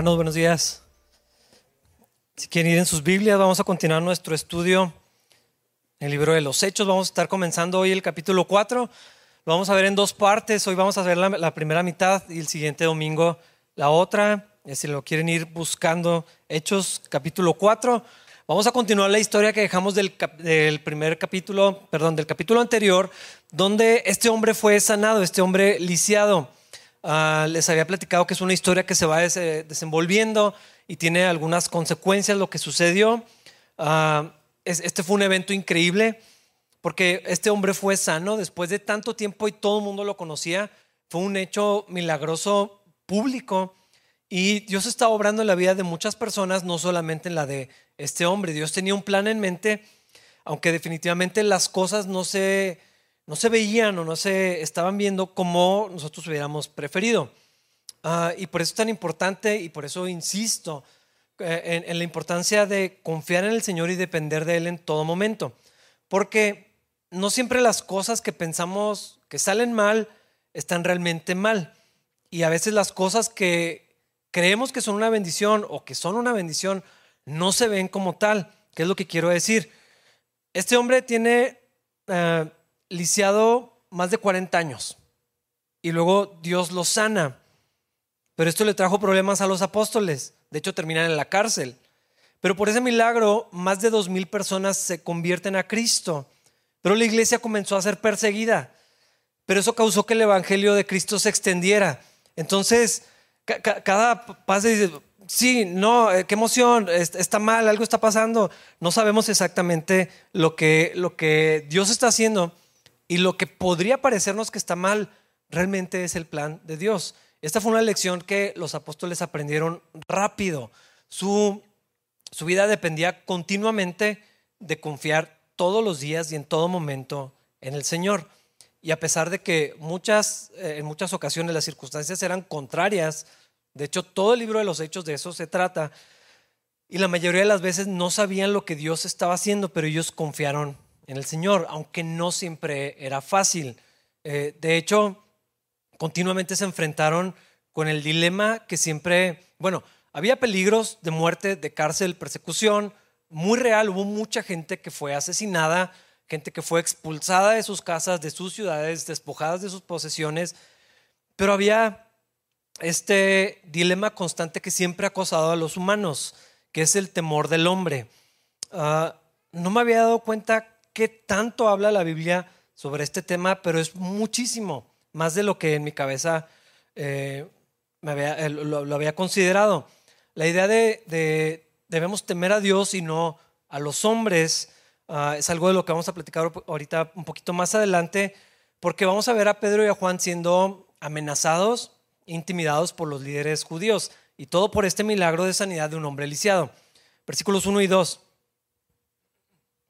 hermanos? Buenos días. Si quieren ir en sus Biblias, vamos a continuar nuestro estudio en el libro de los Hechos. Vamos a estar comenzando hoy el capítulo 4. Lo vamos a ver en dos partes. Hoy vamos a ver la, primera mitad y el siguiente domingo la otra. Si lo quieren ir buscando, Hechos capítulo 4. Vamos a continuar la historia que dejamos del, primer capítulo, perdón, del capítulo anterior, donde este hombre fue sanado, este hombre lisiado. Ah, les había platicado que es una historia que se va desenvolviendo y tiene algunas consecuencias lo que sucedió. Ah, este fue un evento increíble porque este hombre fue sano después de tanto tiempo y todo el mundo lo conocía. Fue un hecho milagroso público y Dios está obrando en la vida de muchas personas, no solamente en la de este hombre. Dios tenía un plan en mente, aunque definitivamente las cosas no se no se veían o no se estaban viendo como nosotros hubiéramos preferido. Ah, y por eso es tan importante y por eso insisto eh, en, la importancia de confiar en el Señor y depender de Él en todo momento. Porque no siempre las cosas que pensamos que salen mal están realmente mal. Y a veces las cosas que creemos que son una bendición o que son una bendición no se ven como tal. ¿Qué es lo que quiero decir? Este hombre tiene eh, lisiado más de 40 años y luego Dios lo sana. Pero esto le trajo problemas a los apóstoles. De hecho, terminan en la cárcel. Pero por ese milagro, más de dos mil personas se convierten a Cristo. Pero la iglesia comenzó a ser perseguida. Pero eso causó que el evangelio de Cristo se extendiera. Entonces, cada pase dice, sí, no, eh, qué emoción, está mal, algo está pasando. No sabemos exactamente lo que, lo que Dios está haciendo. Y lo que podría parecernos que está mal, realmente es el plan de Dios. Esta fue una lección que los apóstoles aprendieron rápido. Su, su vida dependía continuamente de confiar todos los días y en todo momento en el Señor. Y a pesar de que muchas, eh, en muchas ocasiones las circunstancias eran contrarias, de hecho todo el libro de los hechos de eso se trata, y la mayoría de las veces no sabían lo que Dios estaba haciendo, pero ellos confiaron en el Señor, aunque no siempre era fácil. Eh, de hecho, continuamente se enfrentaron con el dilema que siempre, bueno, había peligros de muerte, de cárcel, persecución, muy real, hubo mucha gente que fue asesinada, gente que fue expulsada de sus casas, de sus ciudades, despojadas de sus posesiones, pero había este dilema constante que siempre ha acosado a los humanos, que es el temor del hombre. Ah, no me había dado cuenta qué tanto habla la Biblia sobre este tema, pero es muchísimo, más de lo que en mi cabeza eh, me había, eh, lo, había considerado. La idea de, debemos temer a Dios y no a los hombres ah, es algo de lo que vamos a platicar ahorita un poquito más adelante, porque vamos a ver a Pedro y a Juan siendo amenazados, intimidados por los líderes judíos, y todo por este milagro de sanidad de un hombre lisiado. Versículos 1 y 2.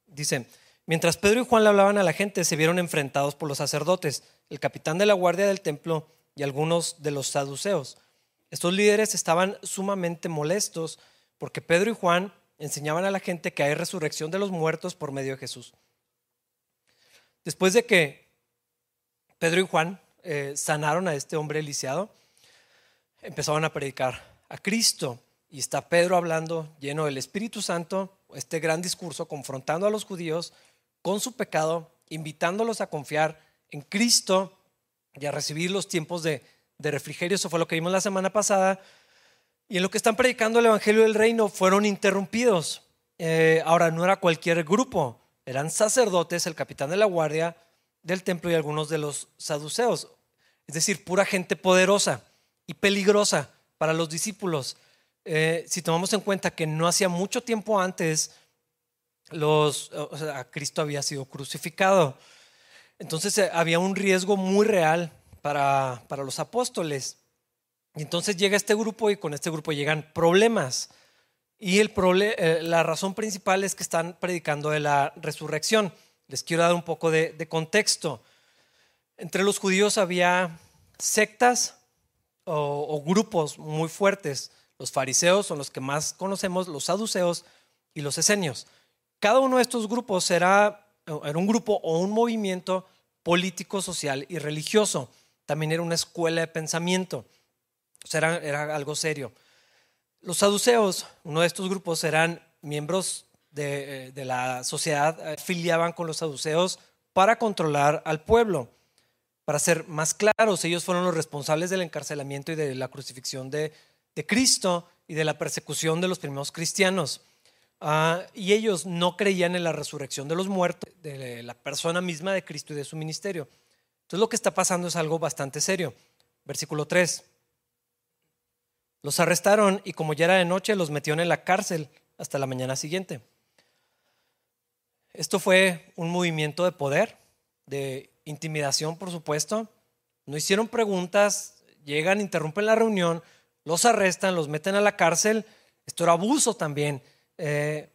Dice, Mientras Pedro y Juan le hablaban a la gente, se vieron enfrentados por los sacerdotes, el capitán de la guardia del templo y algunos de los saduceos. Estos líderes estaban sumamente molestos porque Pedro y Juan enseñaban a la gente que hay resurrección de los muertos por medio de Jesús. Después de que Pedro y Juan eh, sanaron a este hombre lisiado, empezaban a predicar a Cristo. Y está Pedro hablando, lleno del Espíritu Santo, este gran discurso, confrontando a los judíos con su pecado, invitándolos a confiar en Cristo y a recibir los tiempos de, refrigerio. Eso fue lo que vimos la semana pasada. Y en lo que están predicando el Evangelio del Reino fueron interrumpidos. Eh, ahora, no era cualquier grupo, eran sacerdotes, el capitán de la guardia del templo y algunos de los saduceos. Es decir, pura gente poderosa y peligrosa para los discípulos. Eh, si tomamos en cuenta que no hacía mucho tiempo antes los, Cristo había sido crucificado. Entonces eh, había un riesgo muy real para, para los apóstoles. Y entonces llega este grupo y con este grupo llegan problemas. Y el eh, la razón principal es que están predicando de la resurrección. Les quiero dar un poco de, de contexto. Entre los judíos había sectas o, o, grupos muy fuertes. Los fariseos son los que más conocemos, los saduceos y los esenios. Cada uno de estos grupos era, un grupo o un movimiento político, social y religioso. También era una escuela de pensamiento. O sea, era, algo serio. Los saduceos, uno de estos grupos, eran miembros de, eh, la sociedad, eh, afiliaban con los saduceos para controlar al pueblo. Para ser más claros, ellos fueron los responsables del encarcelamiento y de la crucifixión de Cristo y de la persecución de los primeros cristianos. Ah, y ellos no creían en la resurrección de los muertos, de la persona misma de Cristo y de su ministerio. Entonces lo que está pasando es algo bastante serio. Versículo 3. Los arrestaron y como ya era de noche, los metieron en la cárcel hasta la mañana siguiente. Esto fue un movimiento de poder, de intimidación, por supuesto. No hicieron preguntas, llegan, interrumpen la reunión, los arrestan, los meten a la cárcel. Esto era abuso también. Eh,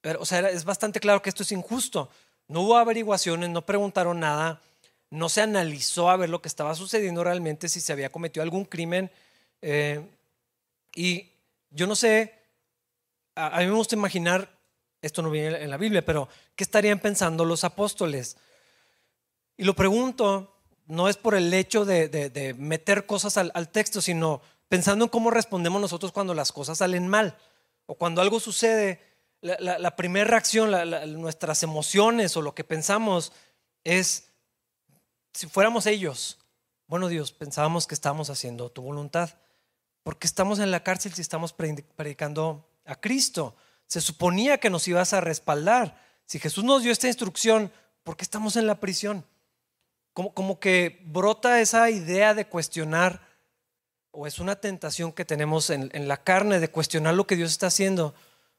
pero, o sea, es bastante claro que esto es injusto. No hubo averiguaciones, no preguntaron nada, no se analizó a ver lo que estaba sucediendo realmente, si se había cometido algún crimen. Eh, y yo no sé, a, mí me gusta imaginar, esto no viene en la Biblia, pero ¿qué estarían pensando los apóstoles? Y lo pregunto, no es por el hecho de, meter cosas al, texto, sino pensando en cómo respondemos nosotros cuando las cosas salen mal o cuando algo sucede. La, primera reacción, nuestras emociones o lo que pensamos es, si fuéramos ellos, bueno Dios, pensábamos que estábamos haciendo tu voluntad. Porque estamos en la cárcel si estamos predicando a Cristo. Se suponía que nos ibas a respaldar. Si Jesús nos dio esta instrucción, ¿por qué estamos en la prisión? Como, como que brota esa idea de cuestionar, o es una tentación que tenemos en, en la carne de cuestionar lo que Dios está haciendo,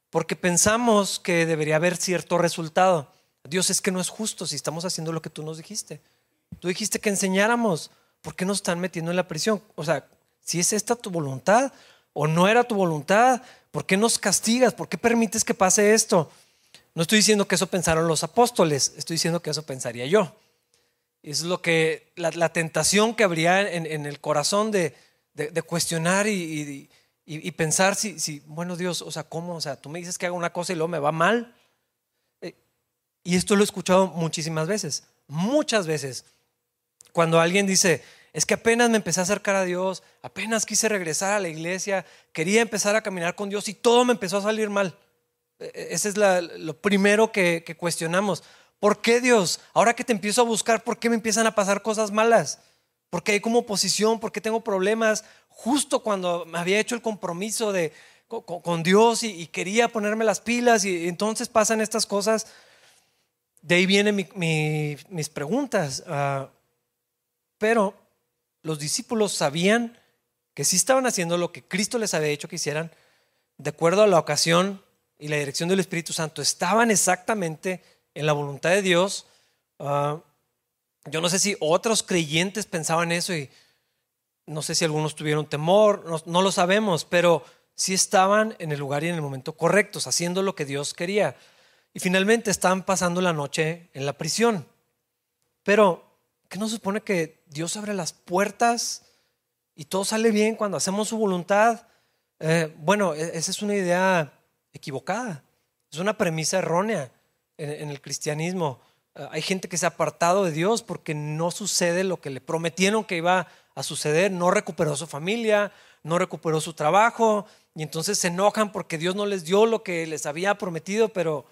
porque pensamos que debería haber cierto resultado. Dios es que no es justo si estamos haciendo lo que tú nos dijiste. Tú dijiste que enseñáramos. ¿Por qué nos están metiendo en la prisión? O sea, si es esta tu voluntad o no era tu voluntad, ¿por qué nos castigas? ¿Por qué permites que pase esto? No estoy diciendo que eso pensaron los apóstoles, estoy diciendo que eso pensaría yo. Es lo que, la, tentación que habría en, el corazón de, cuestionar y, pensar si, si, bueno Dios, o sea, ¿cómo? O sea, tú me dices que haga una cosa y luego me va mal. Eh, y esto lo he escuchado muchísimas veces, muchas veces. Cuando alguien dice, es que apenas me empecé a acercar a Dios, apenas quise regresar a la iglesia, quería empezar a caminar con Dios y todo me empezó a salir mal. E, e, ese es lo primero que, cuestionamos. ¿Por qué Dios? Ahora que te empiezo a buscar, ¿por qué me empiezan a pasar cosas malas? ¿Por qué hay como oposición? ¿Por qué tengo problemas? Justo cuando me había hecho el compromiso de, con, Dios y, quería ponerme las pilas y, entonces pasan estas cosas. De ahí vienen mis preguntas. Ah, pero los discípulos sabían que sí estaban haciendo lo que Cristo les había dicho que hicieran, de acuerdo a la ocasión y la dirección del Espíritu Santo, estaban exactamente en la voluntad de Dios. Ah, yo no sé si otros creyentes pensaban eso y no sé si algunos tuvieron temor, no, lo sabemos, pero sí estaban en el lugar y en el momento correctos, haciendo lo que Dios quería. Y finalmente estaban pasando la noche en la prisión. Pero ¿Qué no se supone que Dios abre las puertas y todo sale bien cuando hacemos su voluntad? Eh, bueno, e-, esa es una idea equivocada, es una premisa errónea en, el cristianismo. Eh, hay gente que se ha apartado de Dios porque no sucede lo que le prometieron que iba a suceder, no recuperó su familia, no recuperó su trabajo y entonces se enojan porque Dios no les dio lo que les había prometido, pero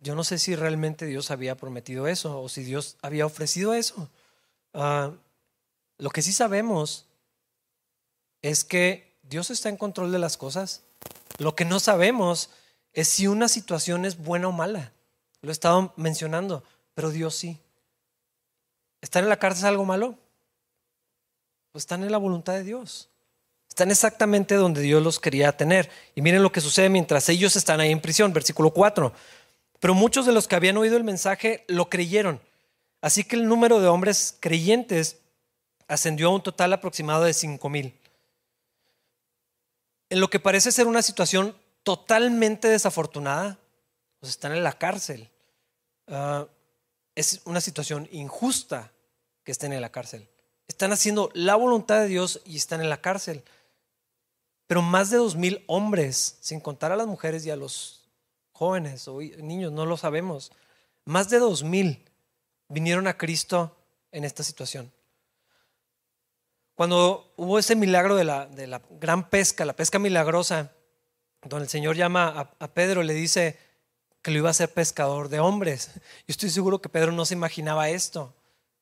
yo no sé si realmente Dios había prometido eso o si Dios había ofrecido eso. Ah, lo que sí sabemos es que Dios está en control de las cosas. Lo que no sabemos es si una situación es buena o mala. Lo he estado mencionando, pero Dios sí. ¿Estar en la cárcel es algo malo? Pues están en la voluntad de Dios. Están exactamente donde Dios los quería tener. Y miren lo que sucede mientras ellos están ahí en prisión, versículo 4. Pero muchos de los que habían oído el mensaje lo creyeron. Así que el número de hombres creyentes ascendió a un total aproximado de cinco mil. En lo que parece ser una situación totalmente desafortunada, pues están en la cárcel. Ah, es una situación injusta que estén en la cárcel. Están haciendo la voluntad de Dios y están en la cárcel. Pero más de dos mil hombres, sin contar a las mujeres y a los jóvenes o niños, no lo sabemos. Más de dos mil vinieron a Cristo en esta situación. Cuando hubo ese milagro de la, de la gran pesca, la pesca milagrosa, donde el Señor llama a, Pedro, le dice que lo iba a hacer pescador de hombres. Yo estoy seguro que Pedro no se imaginaba esto.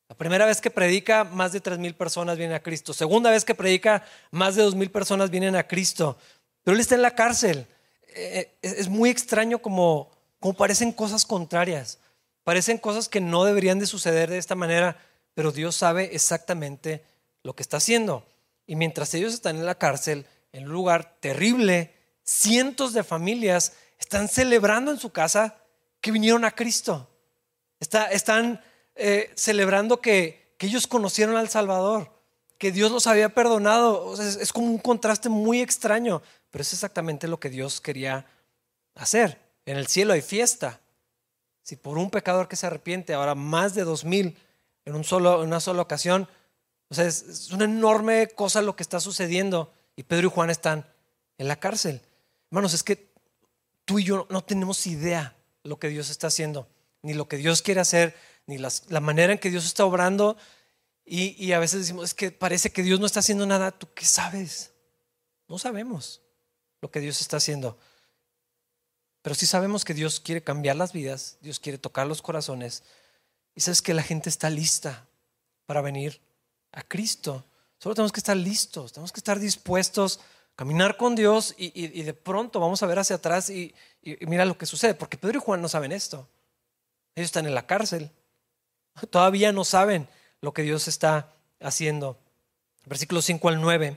La primera vez que predica, más de tres mil personas vienen a Cristo. Segunda vez que predica, más de dos mil personas vienen a Cristo. Pero él está en la cárcel. Eh, eh, es muy extraño como, como parecen cosas contrarias. Parecen cosas que no deberían de suceder de esta manera, pero Dios sabe exactamente lo que está haciendo. Y mientras ellos están en la cárcel, en un lugar terrible, cientos de familias están celebrando en su casa que vinieron a Cristo. están eh, celebrando que, ellos conocieron al Salvador, que Dios los había perdonado. es, como un contraste muy extraño, pero es exactamente lo que Dios quería hacer. En el cielo hay fiesta. Si por un pecador que se arrepiente, ahora más de dos mil en, un solo, en una sola ocasión, o sea, es, una enorme cosa lo que está sucediendo. Y Pedro y Juan están en la cárcel. Hermanos, es que tú y yo no tenemos idea lo que Dios está haciendo, ni lo que Dios quiere hacer, ni la manera en que Dios está obrando. Y, a veces decimos, es que parece que Dios no está haciendo nada. ¿Tú qué sabes? No sabemos lo que Dios está haciendo. Pero sí sabemos que Dios quiere cambiar las vidas, Dios quiere tocar los corazones. Y sabes que la gente está lista para venir a Cristo. Solo tenemos que estar listos, tenemos que estar dispuestos caminar con Dios y, de pronto vamos a ver hacia atrás y, y mira lo que sucede, porque Pedro y Juan no saben esto. Ellos están en la cárcel. Todavía no saben lo que Dios está haciendo. Versículos 5 al 9.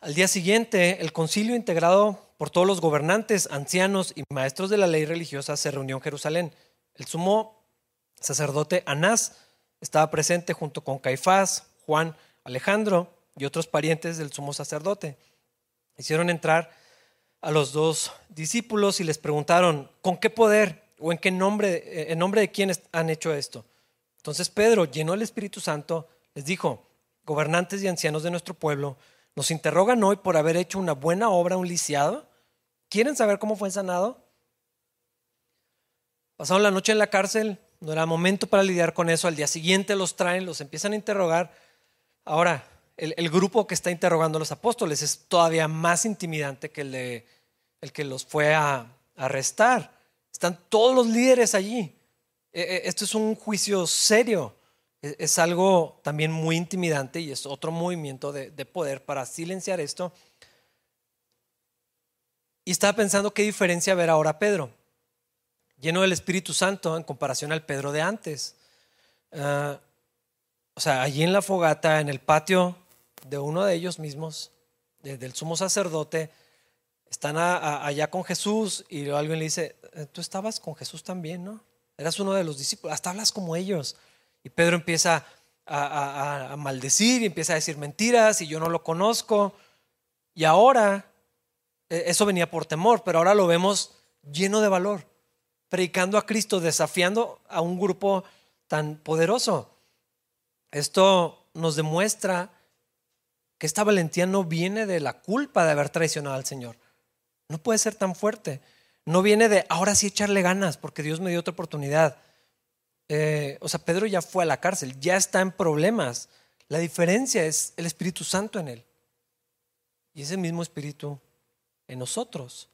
Al día siguiente, el concilio integrado por todos los gobernantes, ancianos y maestros de la ley religiosa se reunió en Jerusalén. El sumo sacerdote Anás estaba presente junto con Caifás, Juan, Alejandro y otros parientes del sumo sacerdote. Hicieron entrar a los dos discípulos y les preguntaron, ¿con qué poder o en qué nombre, en nombre de quién han hecho esto? Entonces Pedro, lleno del Espíritu Santo, les dijo, gobernantes y ancianos de nuestro pueblo, nos interrogan hoy por haber hecho una buena obra un lisiado. ¿Quieren saber cómo fue sanado? Pasaron la noche en la cárcel, no era momento para lidiar con eso, al día siguiente los traen, los empiezan a interrogar. Ahora, el, grupo que está interrogando a los apóstoles es todavía más intimidante que el, de, el que los fue a arrestar. Están todos los líderes allí. Eh, eh, esto es un juicio serio, e, es algo también muy intimidante y es otro movimiento de, poder para silenciar esto. Y estaba pensando qué diferencia ver ahora a Pedro, lleno del Espíritu Santo en comparación al Pedro de antes. Ah, o sea, allí en la fogata, en el patio de uno de ellos mismos, del sumo sacerdote, están allá con Jesús y alguien le dice, eh, tú estabas con Jesús también, ¿no? eras uno de los discípulos, hasta hablas como ellos. Y Pedro empieza a, maldecir y empieza a decir mentiras y yo no lo conozco. Y ahora, e, eso venía por temor, pero ahora lo vemos lleno de valor, predicando a Cristo, desafiando a un grupo tan poderoso. Esto nos demuestra que esta valentía no viene de la culpa de haber traicionado al Señor. No puede ser tan fuerte. No viene de ahora sí echarle ganas porque Dios me dio otra oportunidad. Eh, o sea, Pedro ya fue a la cárcel, ya está en problemas. La diferencia es el Espíritu Santo en él. Y ese mismo Espíritu en nosotros.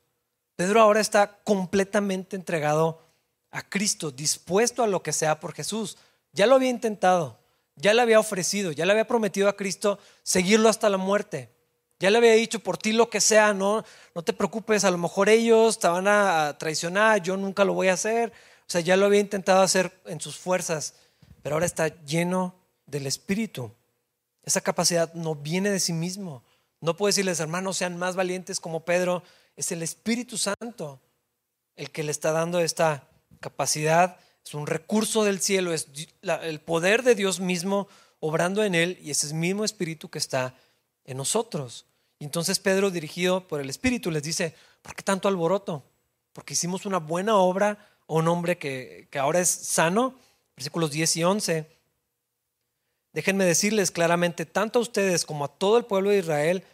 Pedro ahora está completamente entregado a Cristo, dispuesto a lo que sea por Jesús. Ya lo había intentado, ya le había ofrecido, ya le había prometido a Cristo seguirlo hasta la muerte. Ya le había dicho por ti lo que sea, no, no te preocupes, a lo mejor ellos te van a traicionar, yo nunca lo voy a hacer. O sea, ya lo había intentado hacer en sus fuerzas, pero ahora está lleno del Espíritu. Esa capacidad no viene de sí mismo. No puedo decirles, hermanos, sean más valientes como Pedro. Es el Espíritu Santo el que le está dando esta capacidad. Es un recurso del cielo, es el poder de Dios mismo obrando en él y ese mismo Espíritu que está en nosotros. Y entonces Pedro, dirigido por el Espíritu, les dice, ¿por qué tanto alboroto? Porque hicimos una buena obra a un hombre que, ahora es sano. Versículos 10 y 11. Déjenme decirles claramente, tanto a ustedes como a todo el pueblo de Israel,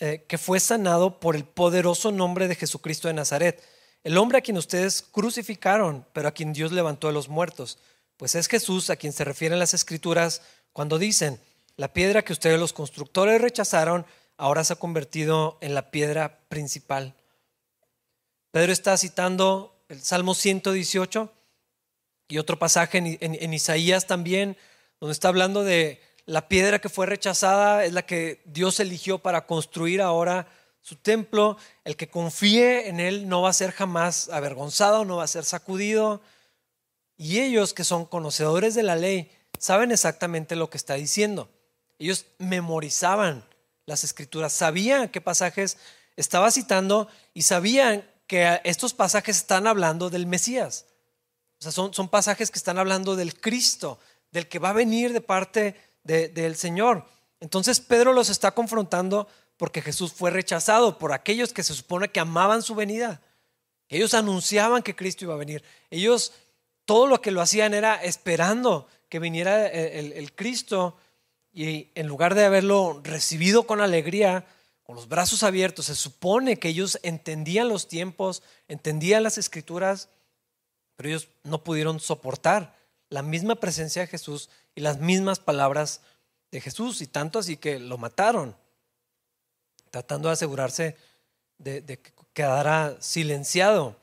eh, que fue sanado por el poderoso nombre de Jesucristo de Nazaret, el hombre a quien ustedes crucificaron, pero a quien Dios levantó de los muertos. Pues es Jesús a quien se refieren las escrituras cuando dicen, la piedra que ustedes los constructores rechazaron ahora se ha convertido en la piedra principal. Pedro está citando el Salmo 118 y otro pasaje en, Isaías también, donde está hablando de la piedra que fue rechazada, es la que Dios eligió para construir ahora su templo. El que confíe en Él no va a ser jamás avergonzado, no va a ser sacudido. Y ellos que son conocedores de la ley saben exactamente lo que está diciendo. Ellos memorizaban las escrituras, sabían qué pasajes estaba citando y sabían que estos pasajes están hablando del Mesías. O sea, son, pasajes que están hablando del Cristo, del que va a venir de parte del Señor. Entonces Pedro los está confrontando porque Jesús fue rechazado por aquellos que se supone que amaban su venida. Ellos anunciaban que Cristo iba a venir. Ellos todo lo que lo hacían era esperando que viniera el Cristo y en lugar de haberlo recibido con alegría, con los brazos abiertos, se supone que ellos entendían los tiempos, entendían las escrituras, pero ellos no pudieron soportar la misma presencia de Jesús y las mismas palabras de Jesús, y tanto así que lo mataron, tratando de asegurarse de, que quedara silenciado.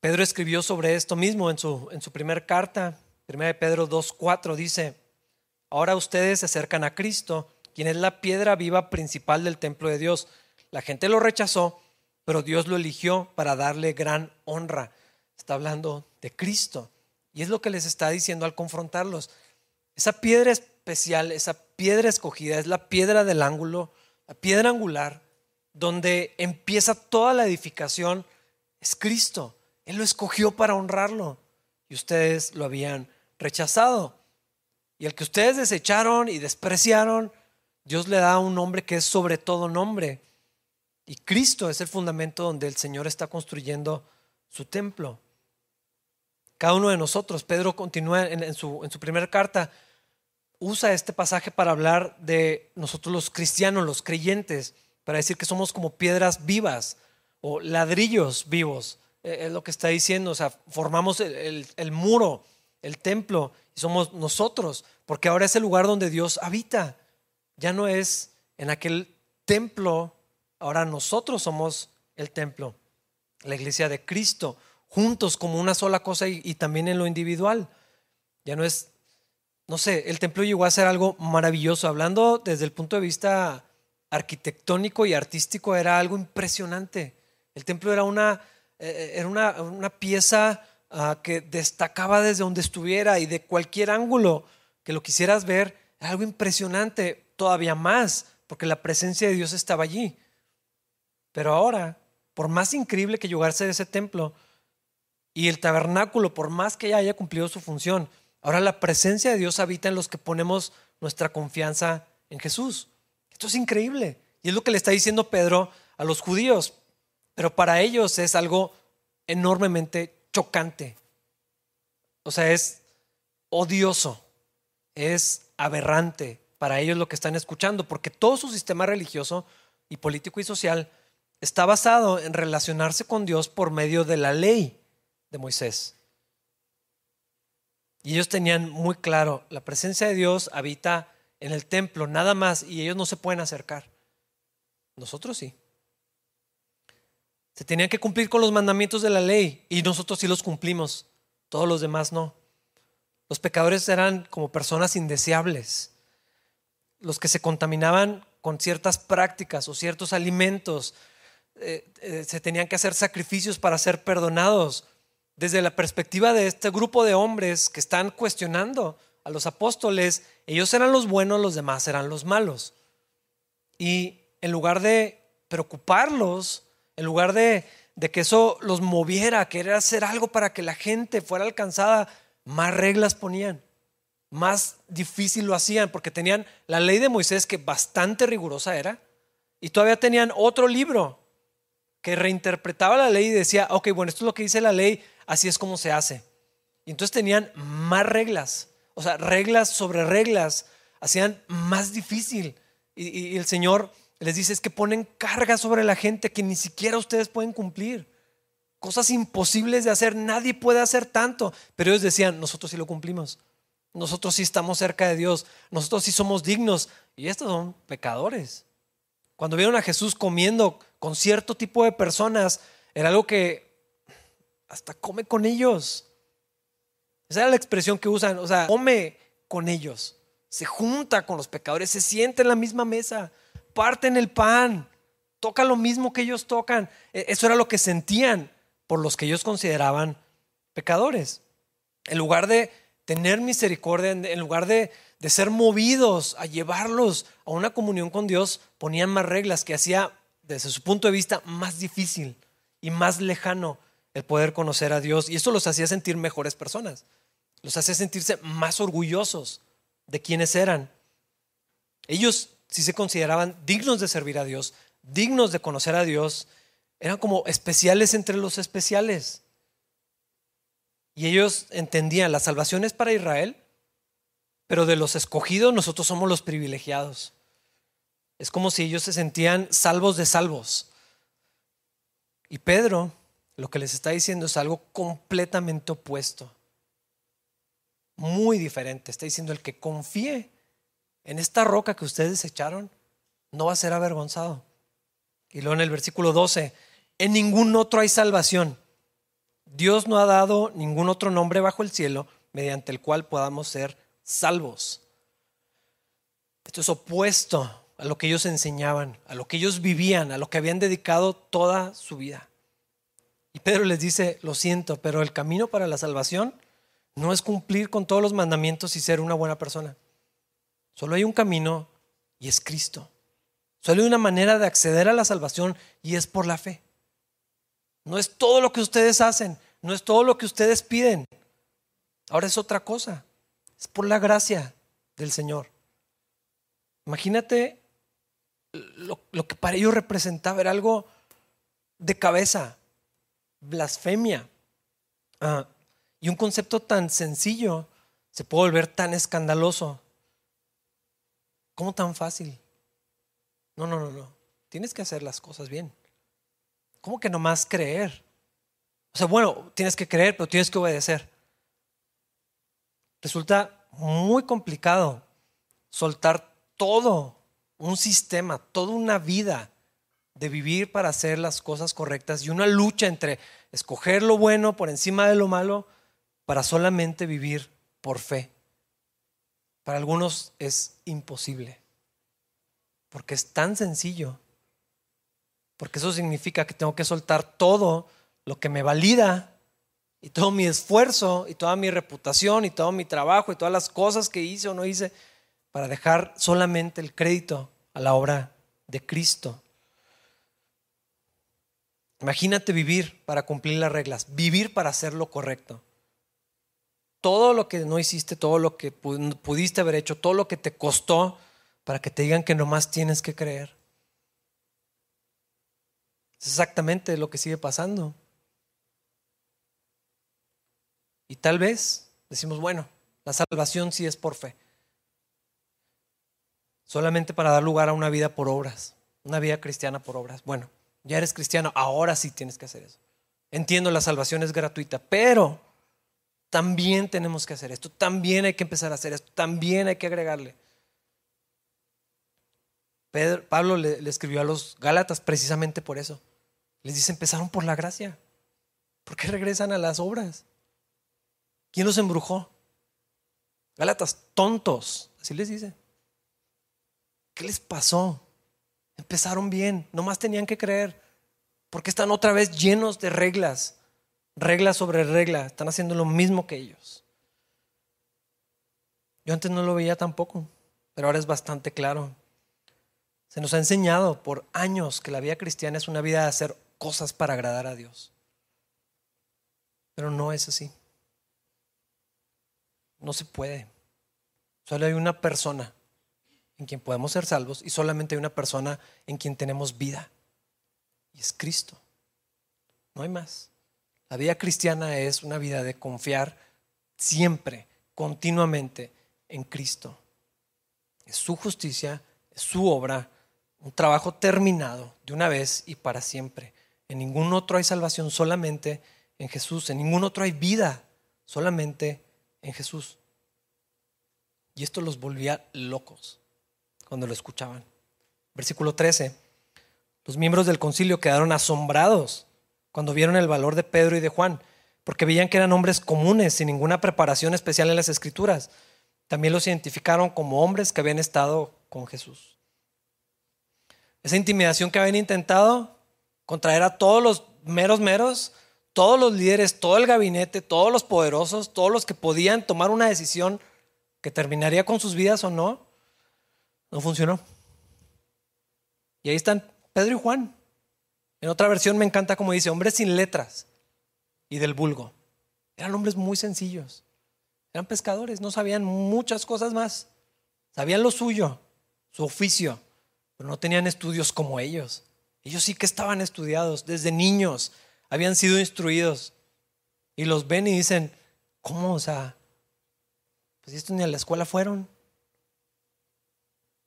Pedro escribió sobre esto mismo en su, en su primera carta, 1 Pedro 2.4, dice, ahora ustedes se acercan a Cristo, quien es la piedra viva principal del templo de Dios. La gente lo rechazó, pero Dios lo eligió para darle gran honra. Está hablando de Cristo. Y es lo que les está diciendo al confrontarlos. Esa piedra especial, esa piedra escogida, es la piedra del ángulo, la piedra angular, donde empieza toda la edificación, es Cristo. Él lo escogió para honrarlo y ustedes lo habían rechazado. Y el que ustedes desecharon y despreciaron, Dios le da un nombre que es sobre todo nombre. Y Cristo es el fundamento donde el Señor está construyendo su templo. Cada uno de nosotros, Pedro continúa en, su, en su primera carta, usa este pasaje para hablar de nosotros los cristianos, los creyentes, para decir que somos como piedras vivas o ladrillos vivos. E, es lo que está diciendo, o sea, formamos el, el muro, el templo, y somos nosotros, porque ahora es el lugar donde Dios habita ya no es en aquel templo, ahora nosotros somos el templo, la iglesia de Cristo, juntos como una sola cosa y, también en lo individual. Ya no es, no sé, el templo llegó a ser algo maravilloso, hablando desde el punto de vista arquitectónico y artístico, era algo impresionante. El templo era una, eh, era una, pieza ah, que destacaba desde donde estuviera y de cualquier ángulo que lo quisieras ver, era algo impresionante todavía más, porque la presencia de Dios estaba allí. Pero ahora, por más increíble que llegarse de ese templo y el tabernáculo, por más que ya haya cumplido su función, ahora la presencia de Dios habita en los que ponemos nuestra confianza en Jesús. Esto es increíble. Y es lo que le está diciendo Pedro a los judíos. Pero para ellos es algo enormemente chocante. O sea, es odioso, es aberrante, para ellos lo que están escuchando, porque todo su sistema religioso y político y social está basado en relacionarse con Dios por medio de la ley de Moisés. Y ellos tenían muy claro, la presencia de Dios habita en el templo, nada más, y ellos no se pueden acercar. Nosotros sí. Se tenían que cumplir con los mandamientos de la ley y nosotros sí los cumplimos, todos los demás no. Los pecadores eran como personas indeseables los que se contaminaban con ciertas prácticas o ciertos alimentos, eh, eh, se tenían que hacer sacrificios para ser perdonados. Desde la perspectiva de este grupo de hombres que están cuestionando a los apóstoles, ellos eran los buenos, los demás eran los malos. Y en lugar de preocuparlos, en lugar de, de que eso los moviera querer hacer algo para que la gente fuera alcanzada, más reglas ponían más difícil lo hacían porque tenían la ley de Moisés que bastante rigurosa era y todavía tenían otro libro que reinterpretaba la ley y decía, ok, bueno, esto es lo que dice la ley, así es como se hace. Y entonces tenían más reglas, o sea, reglas sobre reglas, hacían más difícil. Y, el Señor les dice, es que ponen carga sobre la gente que ni siquiera ustedes pueden cumplir. Cosas imposibles de hacer, nadie puede hacer tanto. Pero ellos decían, nosotros sí lo cumplimos. Nosotros sí estamos cerca de Dios, nosotros sí somos dignos y estos son pecadores. Cuando vieron a Jesús comiendo con cierto tipo de personas, Era algo que hasta come con ellos. Esa era la expresión que usan, o sea, come con ellos, se junta con los pecadores, se siente en la misma mesa, parten el pan, toca lo mismo que ellos tocan. E, eso era lo que sentían por los que ellos consideraban pecadores. En lugar de tener misericordia, en lugar de, de ser movidos a llevarlos a una comunión con Dios, ponían más reglas que hacía, desde su punto de vista, más difícil y más lejano el poder conocer a Dios. Y eso los hacía sentir mejores personas, los hacía sentirse más orgullosos de quienes eran. Ellos si se consideraban dignos de servir a Dios, dignos de conocer a Dios, eran como especiales entre los especiales. Y ellos entendían, la salvación es para Israel, pero de los escogidos nosotros somos los privilegiados. Es como si ellos se sentían salvos de salvos. Y Pedro lo que les está diciendo es algo completamente opuesto, muy diferente. Está diciendo el que confíe en esta roca que ustedes echaron, no va a ser avergonzado. Y luego en el versículo 12, en ningún otro hay salvación. Dios no ha dado ningún otro nombre bajo el cielo mediante el cual podamos ser salvos. Esto es opuesto a lo que ellos enseñaban, a lo que ellos vivían, a lo que habían dedicado toda su vida. Y Pedro les dice, lo siento, pero el camino para la salvación no es cumplir con todos los mandamientos y ser una buena persona. Solo hay un camino y es Cristo. Solo hay una manera de acceder a la salvación y es por la fe. No es todo lo que ustedes hacen, no es todo lo que ustedes piden. Ahora es otra cosa. Es por la gracia del Señor. Imagínate lo, que para ellos representaba, era algo de cabeza, blasfemia. Ah, y un concepto tan sencillo se puede volver tan escandaloso. ¿Cómo tan fácil? No, no, no, no. Tienes que hacer las cosas bien. ¿Cómo que nomás creer? O sea, bueno, tienes que creer, pero tienes que obedecer. Resulta muy complicado soltar todo un sistema, toda una vida de vivir para hacer las cosas correctas y una lucha entre escoger lo bueno por encima de lo malo para solamente vivir por fe. Para algunos es imposible, porque es tan sencillo, porque eso significa que tengo que soltar todo lo que me valida y todo mi esfuerzo y toda mi reputación y todo mi trabajo y todas las cosas que hice o no hice para dejar solamente el crédito a la obra de Cristo. Imagínate vivir para cumplir las reglas, vivir para hacer lo correcto todo lo que no hiciste, todo lo que pudiste haber hecho, todo lo que te costó para que te digan que nomás tienes que creer. Es exactamente lo que sigue pasando. Y tal vez decimos, bueno, la salvación sí es por fe. Solamente para dar lugar a una vida por obras, una vida cristiana por obras. Bueno, ya eres cristiano, ahora sí tienes que hacer eso. Entiendo, la salvación es gratuita, pero también tenemos que hacer esto, también hay que empezar a hacer esto, también hay que agregarle. Pablo le, escribió a los Gálatas precisamente por eso. Les dice, empezaron por la gracia. ¿Por qué regresan a las obras? ¿Quién los embrujó? Gálatas, tontos, así les dice. ¿Qué les pasó? Empezaron bien, nomás tenían que creer, porque están otra vez llenos de reglas, regla sobre regla, están haciendo lo mismo que ellos. Yo antes no lo veía tampoco, pero ahora es bastante claro. Se nos ha enseñado por años que la vida cristiana es una vida de hacer cosas para agradar a Dios. Pero no es así. No se puede. Solo hay una persona en quien podemos ser salvos y solamente hay una persona en quien tenemos vida. Y es Cristo. No hay más. La vida cristiana es una vida de confiar siempre, continuamente en Cristo. Es su justicia, es su obra, un trabajo terminado de una vez y para siempre. En ningún otro hay salvación, solamente en Jesús. En ningún otro hay vida, solamente en Jesús. Y esto los volvía locos cuando lo escuchaban. Versículo 13. Los miembros del concilio quedaron asombrados cuando vieron el valor de Pedro y de Juan, porque veían que eran hombres comunes, sin ninguna preparación especial en las escrituras. También los identificaron como hombres que habían estado con Jesús. Esa intimidación que habían intentado contraer a todos los meros meros, todos los líderes, todo el gabinete, todos los poderosos, todos los que podían tomar una decisión que terminaría con sus vidas o no, no funcionó. Y ahí están Pedro y Juan. En otra versión me encanta como dice, hombres sin letras y del vulgo. Eran hombres muy sencillos. Eran pescadores, no sabían muchas cosas más. Sabían lo suyo, su oficio, pero no tenían estudios como ellos. Ellos sí que estaban estudiados, desde niños habían sido instruidos. Y los ven y dicen, ¿cómo? O sea, pues estos ni a la escuela fueron.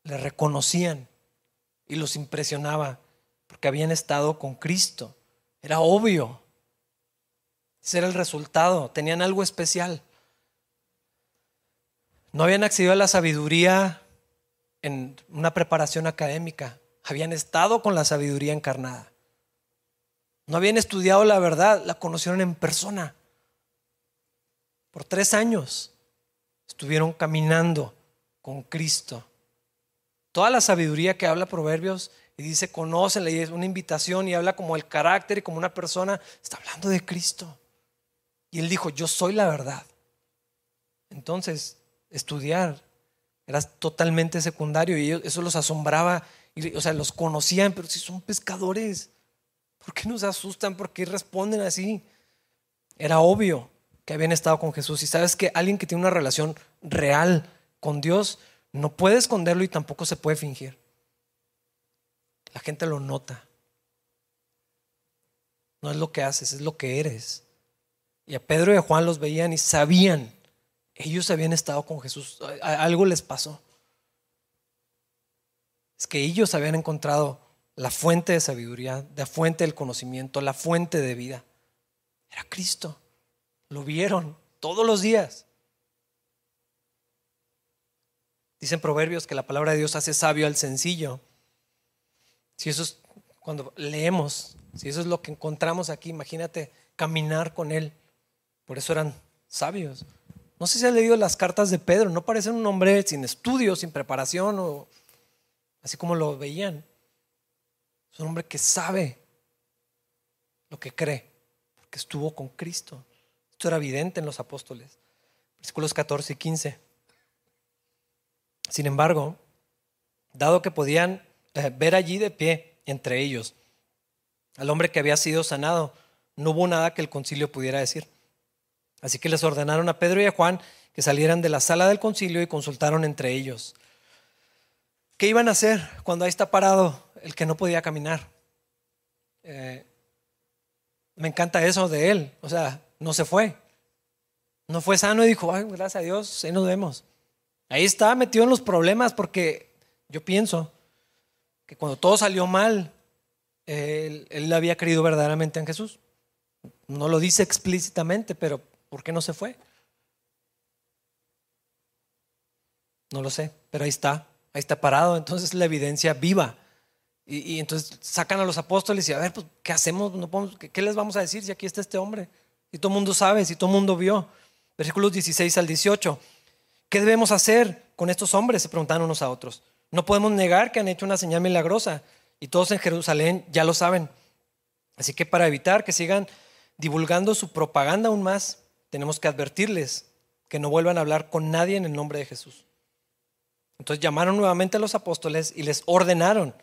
Le reconocían y los impresionaba porque habían estado con Cristo. Era obvio. Ese era el resultado. Tenían algo especial. No habían accedido a la sabiduría en una preparación académica. Habían estado con la sabiduría encarnada. No habían estudiado la verdad, la conocieron en persona. Por tres años estuvieron caminando con Cristo. Toda la sabiduría que habla Proverbios y dice, conócenla y es una invitación y habla como el carácter y como una persona, está hablando de Cristo. Y él dijo, yo soy la verdad. Entonces, estudiar era totalmente secundario y eso los asombraba, y, o sea, los conocían, pero si son pescadores, ¿por qué nos asustan? ¿Por qué responden así? Era obvio que habían estado con Jesús y sabes que alguien que tiene una relación real con Dios no puede esconderlo y tampoco se puede fingir. La gente lo nota. No es lo que haces, es lo que eres. Y a Pedro y a Juan los veían y sabían, ellos habían estado con Jesús, algo les pasó. Es que ellos habían encontrado la fuente de sabiduría, la fuente del conocimiento, la fuente de vida. Era Cristo. Lo vieron todos los días. Dicen proverbios que la palabra de Dios hace sabio al sencillo. Si eso es cuando leemos, si eso es lo que encontramos aquí, imagínate caminar con Él. Por eso eran sabios. No sé si has leído las cartas de Pedro, no parece un hombre sin estudio, sin preparación, o así como lo veían. Es un hombre que sabe lo que cree, porque estuvo con Cristo. Esto era evidente en los apóstoles. Versículos 14 y 15. Sin embargo, dado que podían eh, ver allí de pie entre ellos al hombre que había sido sanado, no hubo nada que el concilio pudiera decir. Así que les ordenaron a Pedro y a Juan que salieran de la sala del concilio y consultaron entre ellos. ¿Qué iban a hacer cuando ahí está parado el que no podía caminar? Eh, me encanta eso de él. O sea, no se fue. No fue sano y dijo, gracias a Dios, ahí nos vemos. Ahí está metido en los problemas porque yo pienso que cuando todo salió mal, él, había creído verdaderamente en Jesús. No lo dice explícitamente, pero ¿por qué no se fue? No lo sé, pero ahí está, ahí está parado, entonces la evidencia viva. Y, entonces sacan a los apóstoles y a ver, pues, ¿qué hacemos? No ¿qué, ¿Qué les vamos a decir si aquí está este hombre? Y todo el mundo sabe, si todo el mundo vio. Versículos 16 al 18. ¿Qué debemos hacer con estos hombres? Se preguntaron unos a otros. No podemos negar que han hecho una señal milagrosa y todos en Jerusalén ya lo saben. Así que para evitar que sigan divulgando su propaganda aún más, tenemos que advertirles que no vuelvan a hablar con nadie en el nombre de Jesús. Entonces llamaron nuevamente a los apóstoles y les ordenaron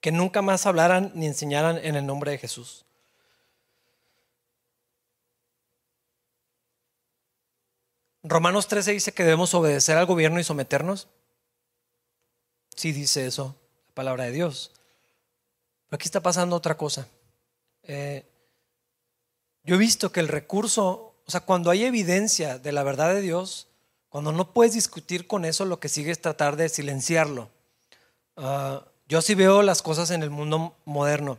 que nunca más hablaran ni enseñaran en el nombre de Jesús. Romanos 13 dice que debemos obedecer al gobierno y someternos. Sí dice eso, la palabra de Dios. Pero aquí está pasando otra cosa. Eh, yo he visto que el recurso, o sea, cuando hay evidencia de la verdad de Dios, cuando no puedes discutir con eso, lo que sigue es tratar de silenciarlo. Ah, yo así veo las cosas en el mundo moderno.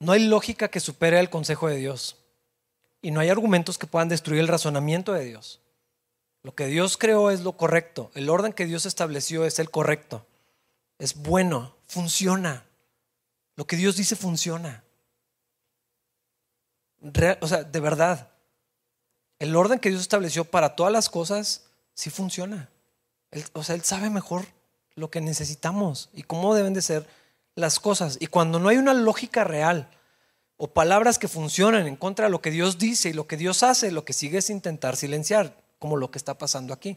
No hay lógica que supere el consejo de Dios y no hay argumentos que puedan destruir el razonamiento de Dios. Lo que Dios creó es lo correcto, el orden que Dios estableció es el correcto, es bueno, funciona. Lo que Dios dice funciona. o sea, de verdad, el orden que Dios estableció para todas las cosas sí funciona. o sea, Él sabe mejor lo que necesitamos y cómo deben de ser las cosas. Y cuando no hay una lógica real o palabras que funcionan en contra de lo que Dios dice y lo que Dios hace, lo que sigue es intentar silenciar, como lo que está pasando aquí.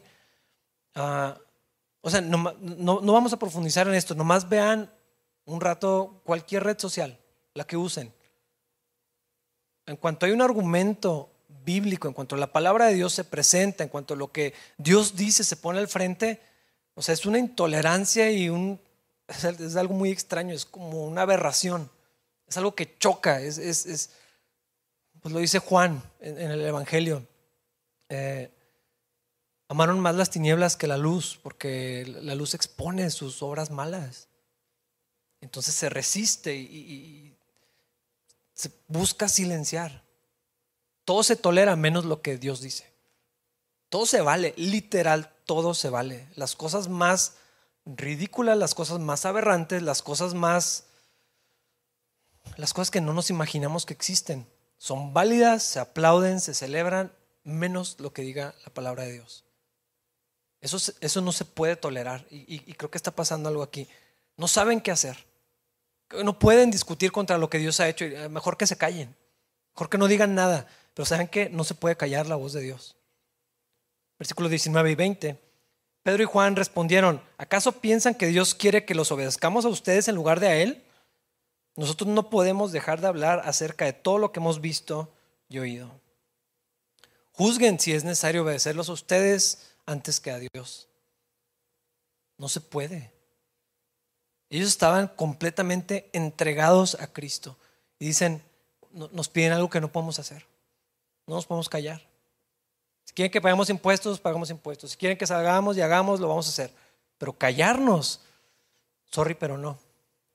Ah, o sea, no, no, vamos a profundizar en esto, nomás vean un rato cualquier red social, la que usen. En cuanto hay un argumento bíblico, en cuanto la palabra de Dios se presenta, en cuanto lo que Dios dice se pone al frente, o sea, es una intolerancia y un, es algo muy extraño, es como una aberración, es algo que choca, es, es, pues lo dice Juan en, el Evangelio. Eh, amaron más las tinieblas que la luz, porque la luz expone sus obras malas. Entonces se resiste y, y se busca silenciar. Todo se tolera menos lo que Dios dice. Todo se vale, literal, todo se vale. Las cosas más ridículas, las cosas más aberrantes, las cosas más... Las cosas que no nos imaginamos que existen. Son válidas, se aplauden, se celebran, menos lo que diga la palabra de Dios. Eso, eso no se puede tolerar y, creo que está pasando algo aquí. No saben qué hacer. No pueden discutir contra lo que Dios ha hecho. Mejor que se callen. Mejor que no digan nada. Pero saben que no se puede callar la voz de Dios. Versículos 19 y 20. Pedro y Juan respondieron, ¿acaso piensan que Dios quiere que los obedezcamos a ustedes en lugar de a Él? Nosotros no podemos dejar de hablar acerca de todo lo que hemos visto y oído. Juzguen si es necesario obedecerlos a ustedes antes que a Dios. No se puede. Ellos estaban completamente entregados a Cristo y dicen, nos piden algo que no podemos hacer. No nos podemos callar. Si quieren que paguemos impuestos, pagamos impuestos. Si quieren que salgamos y hagamos, lo vamos a hacer. Pero callarnos, sorry, pero no.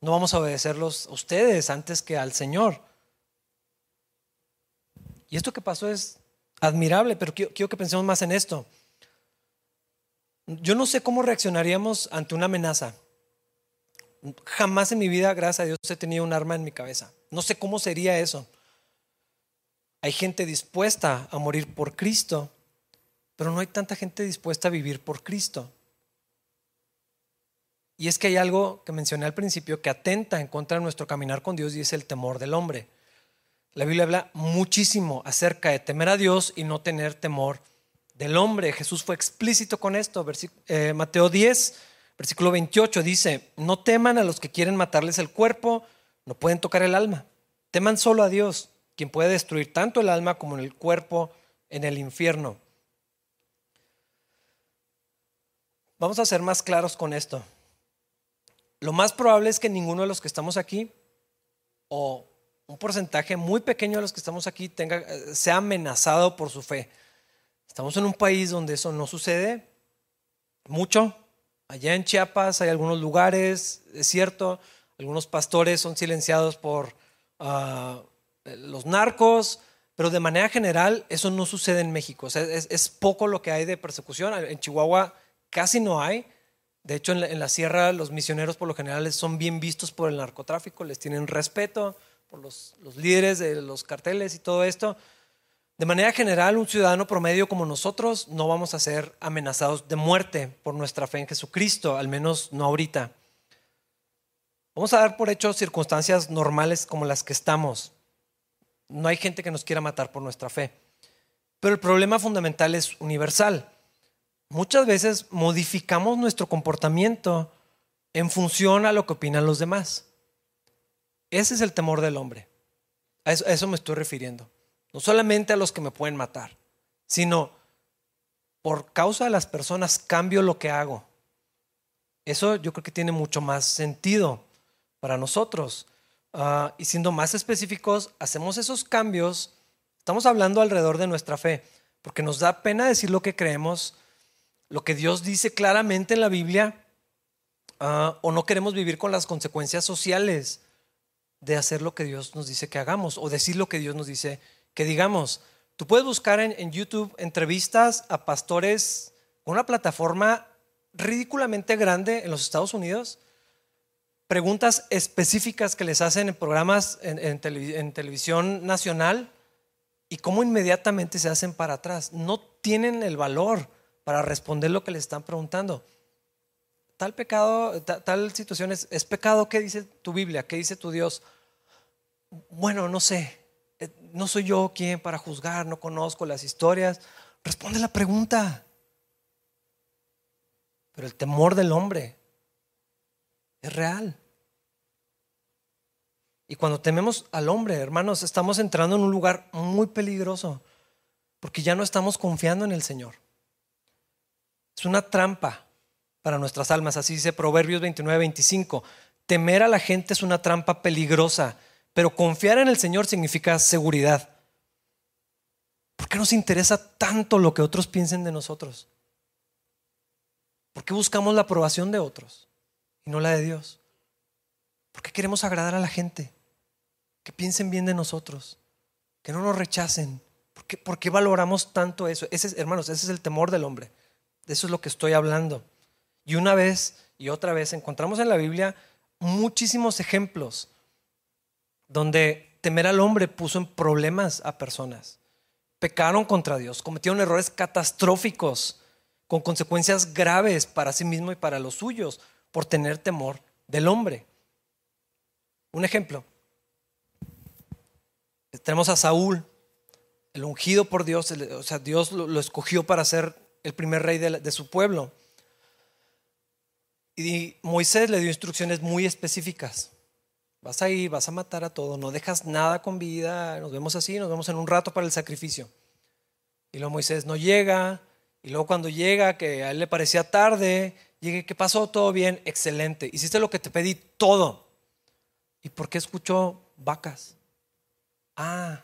No vamos a obedecerlos a ustedes antes que al Señor. Y esto que pasó es admirable, pero quiero, quiero que pensemos más en esto. Yo no sé cómo reaccionaríamos ante una amenaza. Jamás en mi vida, gracias a Dios, he tenido un arma en mi cabeza. No sé cómo sería eso. Hay gente dispuesta a morir por Cristo, pero no hay tanta gente dispuesta a vivir por Cristo. Y es que hay algo que mencioné al principio que atenta en contra de nuestro caminar con Dios y es el temor del hombre. La Biblia habla muchísimo acerca de temer a Dios y no tener temor del hombre. Jesús fue explícito con esto. Eh, Mateo 10, versículo 28 dice, no teman a los que quieren matarles el cuerpo, no pueden tocar el alma. Teman solo a Dios quien puede destruir tanto el alma como el cuerpo en el infierno. Vamos a ser más claros con esto. Lo más probable es que ninguno de los que estamos aquí, o un porcentaje muy pequeño de los que estamos aquí, tenga, eh, sea amenazado por su fe. Estamos en un país donde eso no sucede mucho. Allá en Chiapas hay algunos lugares, es cierto, algunos pastores son silenciados por ah, los narcos, pero de manera general eso no sucede en México. es, poco lo que hay de persecución. En Chihuahua casi no hay. De hecho, en la, sierra los misioneros por lo general son bien vistos por el narcotráfico, les tienen respeto por los, los líderes de los carteles y todo esto. De manera general, un ciudadano promedio como nosotros no vamos a ser amenazados de muerte por nuestra fe en Jesucristo, al menos no ahorita. Vamos a dar por hecho circunstancias normales como las que estamos. No hay gente que nos quiera matar por nuestra fe. Pero el problema fundamental es universal. Muchas veces modificamos nuestro comportamiento en función a lo que opinan los demás. Ese es el temor del hombre. A eso, me estoy refiriendo. No solamente a los que me pueden matar, sino por causa de las personas cambio lo que hago. Eso yo creo que tiene mucho más sentido para nosotros. Ah, y siendo más específicos, hacemos esos cambios, estamos hablando alrededor de nuestra fe, porque nos da pena decir lo que creemos, lo que Dios dice claramente en la Biblia, ah, o no queremos vivir con las consecuencias sociales de hacer lo que Dios nos dice que hagamos, o decir lo que Dios nos dice que digamos. Tú puedes buscar en, YouTube entrevistas a pastores con una plataforma ridículamente grande en los Estados Unidos preguntas específicas que les hacen en programas en, televisión nacional y cómo inmediatamente se hacen para atrás. No tienen el valor para responder lo que les están preguntando. Tal pecado, tal, situación es, es pecado. ¿Qué dice tu Biblia? ¿Qué dice tu Dios? Bueno, no sé. Eh, no soy yo quien para juzgar, no conozco las historias. Responde la pregunta. Pero el temor del hombre es real. Y cuando tememos al hombre, hermanos, estamos entrando en un lugar muy peligroso, porque ya no estamos confiando en el Señor. Es una trampa para nuestras almas, así dice Proverbios 29, 25. Temer a la gente es una trampa peligrosa, pero confiar en el Señor significa seguridad. ¿Por qué nos interesa tanto lo que otros piensen de nosotros? ¿Por qué buscamos la aprobación de otros y no la de Dios? ¿Por qué queremos agradar a la gente? que piensen bien de nosotros, que no nos rechacen. ¿Por qué, valoramos tanto eso? Ese hermanos, ese es el temor del hombre. De eso es lo que estoy hablando. Y una vez y otra vez encontramos en la Biblia muchísimos ejemplos donde temer al hombre puso en problemas a personas. Pecaron contra Dios, cometieron errores catastróficos con consecuencias graves para sí mismo y para los suyos por tener temor del hombre. Un ejemplo, tenemos a Saúl, el ungido por Dios, o sea, Dios lo, escogió para ser el primer rey de, su pueblo. Y Moisés le dio instrucciones muy específicas. Vas a ir, vas a matar a todo, no dejas nada con vida, nos vemos así, nos vemos en un rato para el sacrificio. Y luego Moisés no llega, y luego cuando llega, que a él le parecía tarde, llegue, ¿qué pasó? Todo bien, excelente. Hiciste lo que te pedí, todo. ¿Y por qué escuchó vacas? ah,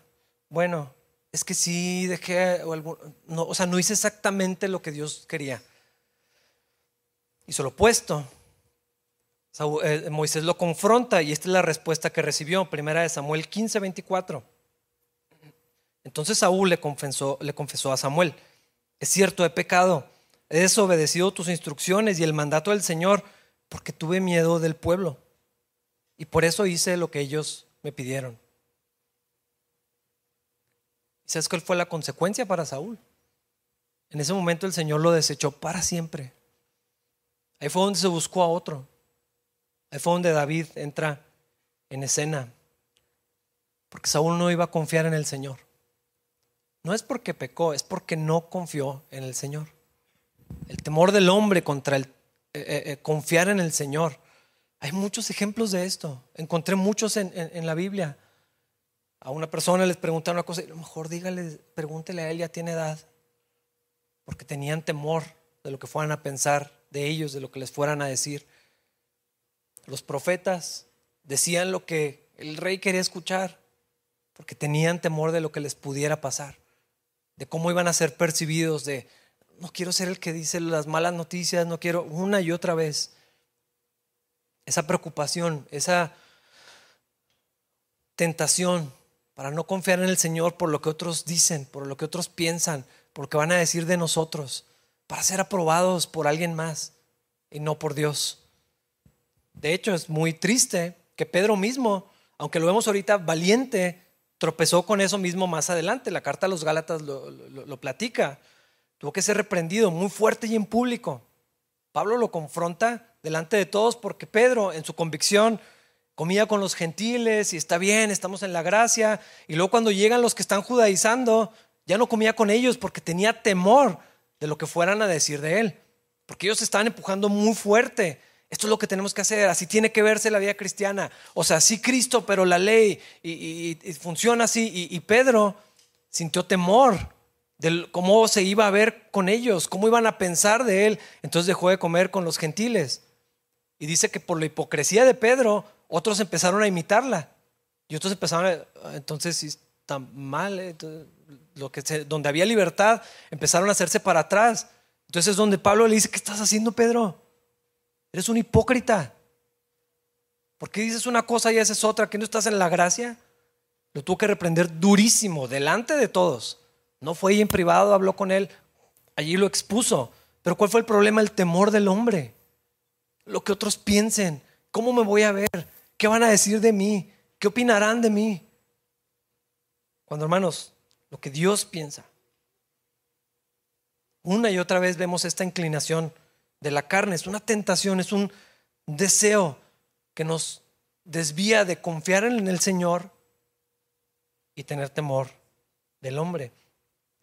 bueno, es que sí dejé, o, no, o sea, no hice exactamente lo que Dios quería. Hizo lo opuesto. Eh, Moisés lo confronta y esta es la respuesta que recibió, primera de Samuel 15, 24. Entonces Saúl le confesó, le confesó a Samuel, es cierto, he pecado, he desobedecido tus instrucciones y el mandato del Señor porque tuve miedo del pueblo y por eso hice lo que ellos me pidieron. ¿Sabes cuál fue la consecuencia para Saúl? En ese momento el Señor lo desechó para siempre. Ahí fue donde se buscó a otro. Ahí fue donde David entra en escena. Porque Saúl no iba a confiar en el Señor. No es porque pecó, es porque no confió en el Señor. El temor del hombre contra el eh, eh, eh, confiar en el Señor. Hay muchos ejemplos de esto. Encontré muchos en la Biblia a una persona les preguntaron una cosa y a lo mejor dígale, pregúntele a él, ya tiene edad, porque tenían temor de lo que fueran a pensar de ellos, de lo que les fueran a decir. Los profetas decían lo que el rey quería escuchar, porque tenían temor de lo que les pudiera pasar, de cómo iban a ser percibidos, de no quiero ser el que dice las malas noticias, no quiero una y otra vez. Esa preocupación, esa tentación para no confiar en el Señor por lo que otros dicen, por lo que otros piensan, por lo que van a decir de nosotros, para ser aprobados por alguien más y no por Dios. De hecho, es muy triste que Pedro mismo, aunque lo vemos ahorita valiente, tropezó con eso mismo más adelante. La carta a los Gálatas lo, lo platica. Tuvo que ser reprendido muy fuerte y en público. Pablo lo confronta delante de todos porque Pedro, en su convicción, comía con los gentiles y está bien, estamos en la gracia. Y luego cuando llegan los que están judaizando, ya no comía con ellos porque tenía temor de lo que fueran a decir de él. Porque ellos estaban empujando muy fuerte. Esto es lo que tenemos que hacer, así tiene que verse la vida cristiana. O sea, sí Cristo, pero la ley y, funciona así. Y, Pedro sintió temor de cómo se iba a ver con ellos, cómo iban a pensar de él. Entonces dejó de comer con los gentiles. Y dice que por la hipocresía de Pedro, otros empezaron a imitarla. Y otros empezaron a, entonces si está mal, eh, donde había libertad, empezaron a hacerse para atrás. Entonces es donde Pablo le dice, ¿qué estás haciendo, Pedro? Eres un hipócrita. ¿Por qué dices una cosa y haces otra? ¿Que no estás en la gracia? Lo tuvo que reprender durísimo, delante de todos. No fue ahí en privado, habló con él, allí lo expuso. Pero ¿cuál fue el problema? El temor del hombre. Lo que otros piensen. ¿Cómo me voy a ver? ¿Qué van a decir de mí? ¿Qué opinarán de mí? Cuando hermanos, lo que Dios piensa. Una y otra vez vemos esta inclinación de la carne, es una tentación, es un deseo que nos desvía de confiar en el Señor y tener temor del hombre.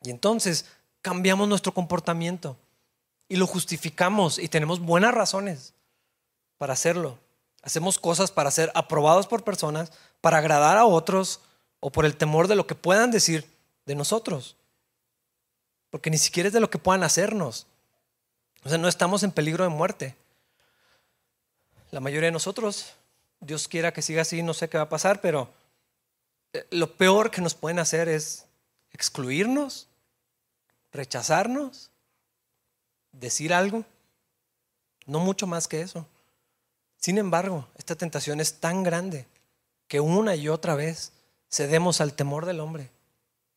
Y entonces cambiamos nuestro comportamiento y lo justificamos y tenemos buenas razones para hacerlo. Hacemos cosas para ser aprobados por personas, para agradar a otros o por el temor de lo que puedan decir de nosotros. Porque ni siquiera es de lo que puedan hacernos. O sea, no estamos en peligro de muerte. La mayoría de nosotros, Dios quiera que siga así, no sé qué va a pasar, pero eh, lo peor que nos pueden hacer es excluirnos, rechazarnos, decir algo. No mucho más que eso. Sin embargo, esta tentación es tan grande que una y otra vez cedemos al temor del hombre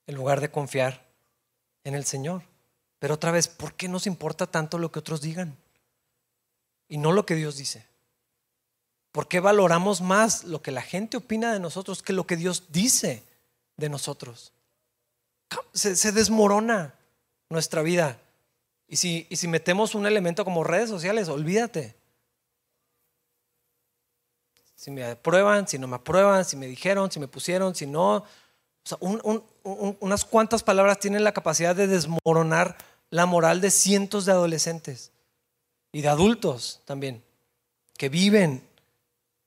en lugar de confiar en el Señor. Pero otra vez, ¿por qué nos importa tanto lo que otros digan? Y no lo que Dios dice. ¿Por qué valoramos más lo que la gente opina de nosotros que lo que Dios dice de nosotros? Se, desmorona nuestra vida. Y si, metemos un elemento como redes sociales, olvídate. Si me aprueban, si no me aprueban, si me dijeron, si me pusieron, si no. O sea, unas cuantas palabras tienen la capacidad de desmoronar la moral de cientos de adolescentes y de adultos también, que viven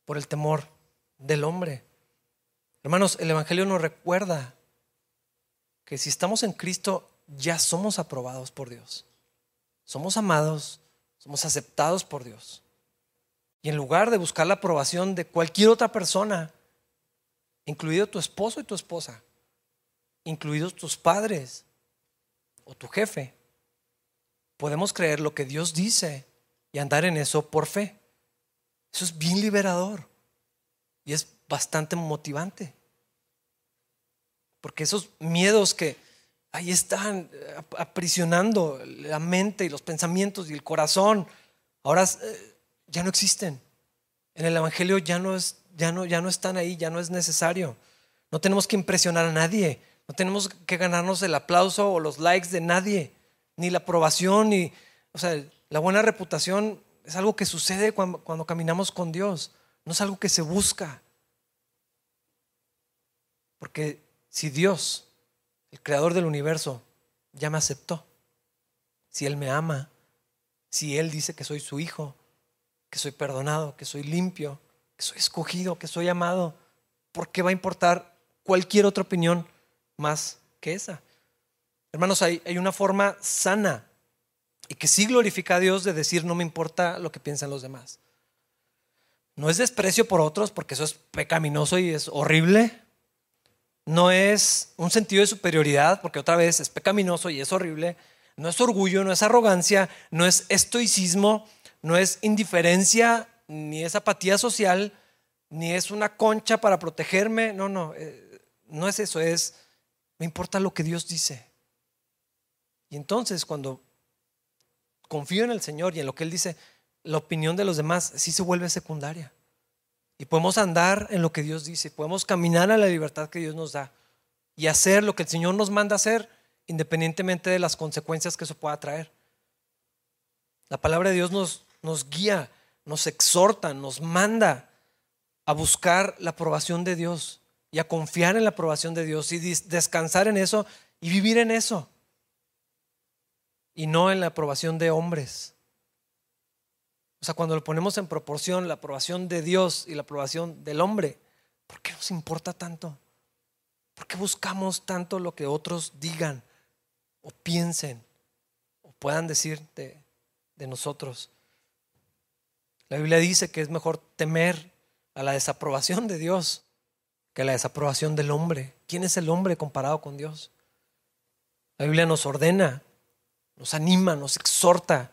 por el temor del hombre. Hermanos, el Evangelio nos recuerda que si estamos en Cristo ya somos aprobados por Dios. Somos amados, somos aceptados por Dios. Y en lugar de buscar la aprobación de cualquier otra persona, incluido tu esposo y tu esposa, incluidos tus padres o tu jefe, podemos creer lo que Dios dice y andar en eso por fe. Eso es bien liberador y es bastante motivante. Porque esos miedos que ahí están aprisionando la mente y los pensamientos y el corazón, ahora eh, ya no existen. En el Evangelio ya no, es, ya, no, ya no están ahí, ya no es necesario. No tenemos que impresionar a nadie, no tenemos que ganarnos el aplauso o los likes de nadie, ni la aprobación, ni, o sea, la buena reputación es algo que sucede cuando, cuando caminamos con Dios, no es algo que se busca. Porque si Dios, el creador del universo, ya me aceptó, si Él me ama, si Él dice que soy su hijo, que soy perdonado, que soy limpio, que soy escogido, que soy amado, ¿por qué va a importar cualquier otra opinión más que esa? Hermanos, hay, una forma sana y que sí glorifica a Dios de decir no me importa lo que piensan los demás. No es desprecio por otros porque eso es pecaminoso y es horrible. No es un sentido de superioridad porque otra vez es pecaminoso y es horrible. No es orgullo, no es arrogancia, no es estoicismo, no es indiferencia, ni es apatía social, ni es una concha para protegerme. No, no, eh, no es eso, es me importa lo que Dios dice. Y entonces cuando confío en el Señor y en lo que Él dice, la opinión de los demás sí se vuelve secundaria. Y podemos andar en lo que Dios dice, podemos caminar a la libertad que Dios nos da y hacer lo que el Señor nos manda hacer independientemente de las consecuencias que eso pueda traer. La palabra de Dios nos, nos guía, nos exhorta, nos manda a buscar la aprobación de Dios y a confiar en la aprobación de Dios y descansar en eso y vivir en eso y no en la aprobación de hombres. O sea, cuando lo ponemos en proporción, la aprobación de Dios y la aprobación del hombre, ¿por qué nos importa tanto? ¿Por qué buscamos tanto lo que otros digan o piensen o puedan decir de, de nosotros? La Biblia dice que es mejor temer a la desaprobación de Dios que a la desaprobación del hombre. ¿Quién es el hombre comparado con Dios? La Biblia nos ordena nos anima, nos exhorta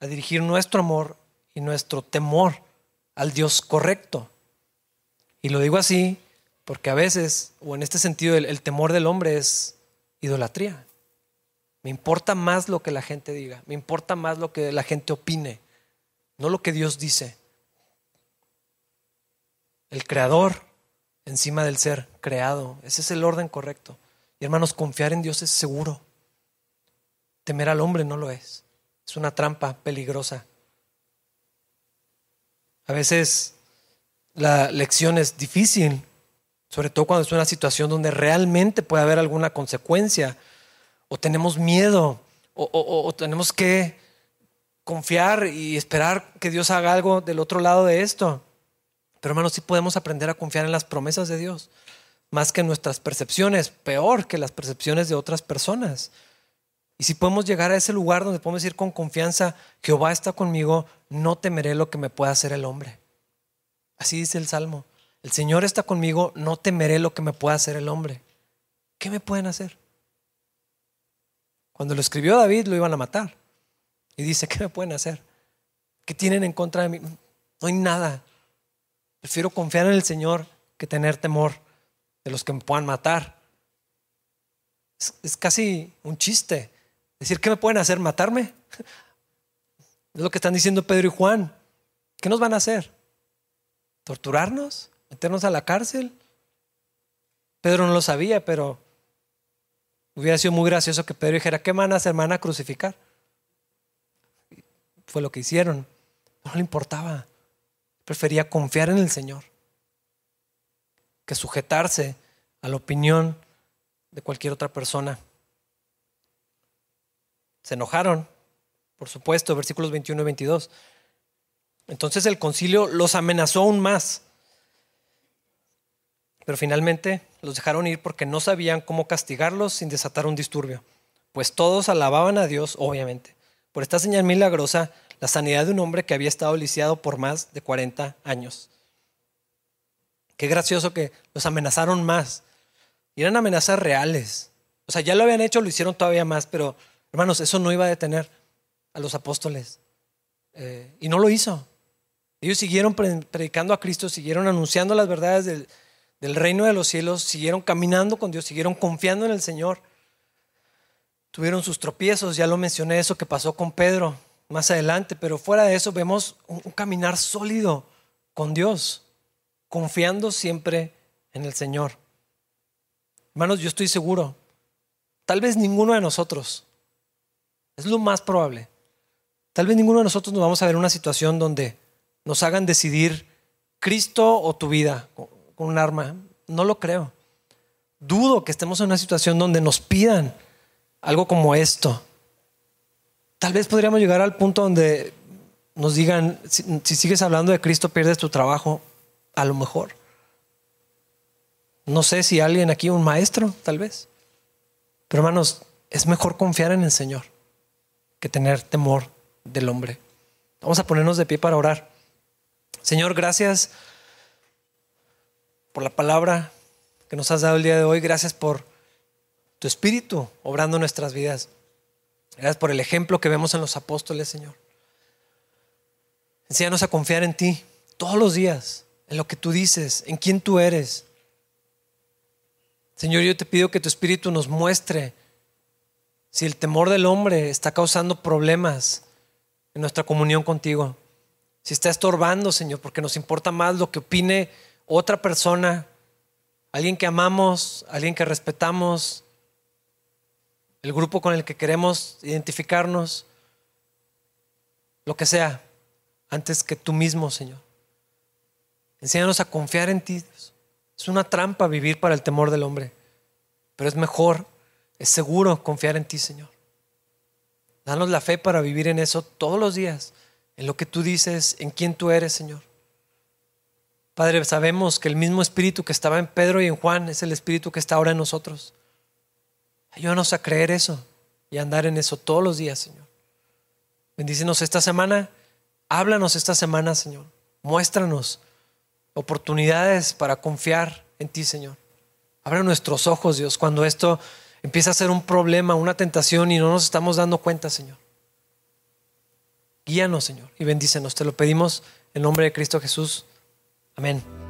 a dirigir nuestro amor y nuestro temor al Dios correcto. Y lo digo así porque a veces, o en este sentido, el, temor del hombre es idolatría. Me importa más lo que la gente diga, me importa más lo que la gente opine, no lo que Dios dice. El creador encima del ser creado, ese es el orden correcto. Y hermanos, confiar en Dios es seguro. Temer al hombre no lo es. Es una trampa peligrosa. A veces la lección es difícil, sobre todo cuando es una situación donde realmente puede haber alguna consecuencia, o tenemos miedo, o, tenemos que confiar y esperar que Dios haga algo del otro lado de esto. Pero hermanos, sí podemos aprender a confiar en las promesas de Dios, más que en nuestras percepciones, peor que las percepciones de otras personas. Y si podemos llegar a ese lugar donde podemos decir con confianza, Jehová está conmigo, no temeré lo que me pueda hacer el hombre. Así dice el Salmo. El Señor está conmigo, no temeré lo que me pueda hacer el hombre. ¿Qué me pueden hacer? Cuando lo escribió David lo iban a matar. Y dice, ¿qué me pueden hacer? ¿Qué tienen en contra de mí? No hay nada. Prefiero confiar en el Señor que tener temor de los que me puedan matar. Es, casi un chiste. Decir, ¿qué me pueden hacer? ¿Matarme? Es lo que están diciendo Pedro y Juan. ¿Qué nos van a hacer? ¿Torturarnos? ¿Meternos a la cárcel? Pedro no lo sabía, pero hubiera sido muy gracioso que Pedro dijera, ¿qué van a hacer? ¿Me van a crucificar? Fue lo que hicieron. No le importaba. Prefería confiar en el Señor que sujetarse a la opinión de cualquier otra persona. Se enojaron, por supuesto, versículos 21 y 22. Entonces el concilio los amenazó aún más. Pero finalmente los dejaron ir porque no sabían cómo castigarlos sin desatar un disturbio. Pues todos alababan a Dios, obviamente, por esta señal milagrosa, la sanidad de un hombre que había estado lisiado por más de 40 años. Qué gracioso que los amenazaron más. Y eran amenazas reales. O sea, ya lo habían hecho, lo hicieron todavía más, pero hermanos, eso no iba a detener a los apóstoles. Eh, y no lo hizo. Ellos siguieron predicando a Cristo, siguieron anunciando las verdades del, del reino de los cielos, siguieron caminando con Dios, siguieron confiando en el Señor. Tuvieron sus tropiezos, ya lo mencioné eso que pasó con Pedro más adelante, pero fuera de eso vemos un, caminar sólido con Dios, confiando siempre en el Señor. Hermanos, yo estoy seguro, tal vez ninguno de nosotros, es lo más probable, tal vez ninguno de nosotros nos vamos a ver en una situación donde nos hagan decidir Cristo o tu vida con un arma. No lo creo. Dudo que estemos en una situación donde nos pidan algo como esto. Tal vez podríamos llegar al punto donde nos digan, si, sigues hablando de Cristo pierdes tu trabajo, a lo mejor. No sé si alguien aquí, un maestro, tal vez. Pero hermanos, es mejor confiar en el Señor que tener temor del hombre. Vamos a ponernos de pie para orar. Señor, gracias por la palabra que nos has dado el día de hoy. Gracias por tu espíritu obrando nuestras vidas. Gracias por el ejemplo que vemos en los apóstoles, Señor. Enséñanos a confiar en ti todos los días, en lo que tú dices, en quién tú eres. Señor, yo te pido que tu Espíritu nos muestre si el temor del hombre está causando problemas en nuestra comunión contigo. Si está estorbando, Señor, porque nos importa más lo que opine otra persona, alguien que amamos, alguien que respetamos, el grupo con el que queremos identificarnos, lo que sea, antes que tú mismo, Señor. Enséñanos a confiar en ti. Es una trampa vivir para el temor del hombre, pero es mejor, es seguro confiar en ti, Señor. Danos la fe para vivir en eso todos los días, en lo que tú dices, en quién tú eres, Señor. Padre, sabemos que el mismo espíritu que estaba en Pedro y en Juan es el espíritu que está ahora en nosotros. Ayúdanos a creer eso y a andar en eso todos los días, Señor. Bendícenos esta semana. Háblanos esta semana, Señor. Muéstranos oportunidades para confiar en ti, Señor. Abra nuestros ojos, Dios, cuando esto empieza a ser un problema, una tentación y no nos estamos dando cuenta, Señor. Guíanos, Señor, y bendícenos. Te lo pedimos en nombre de Cristo Jesús. Amén.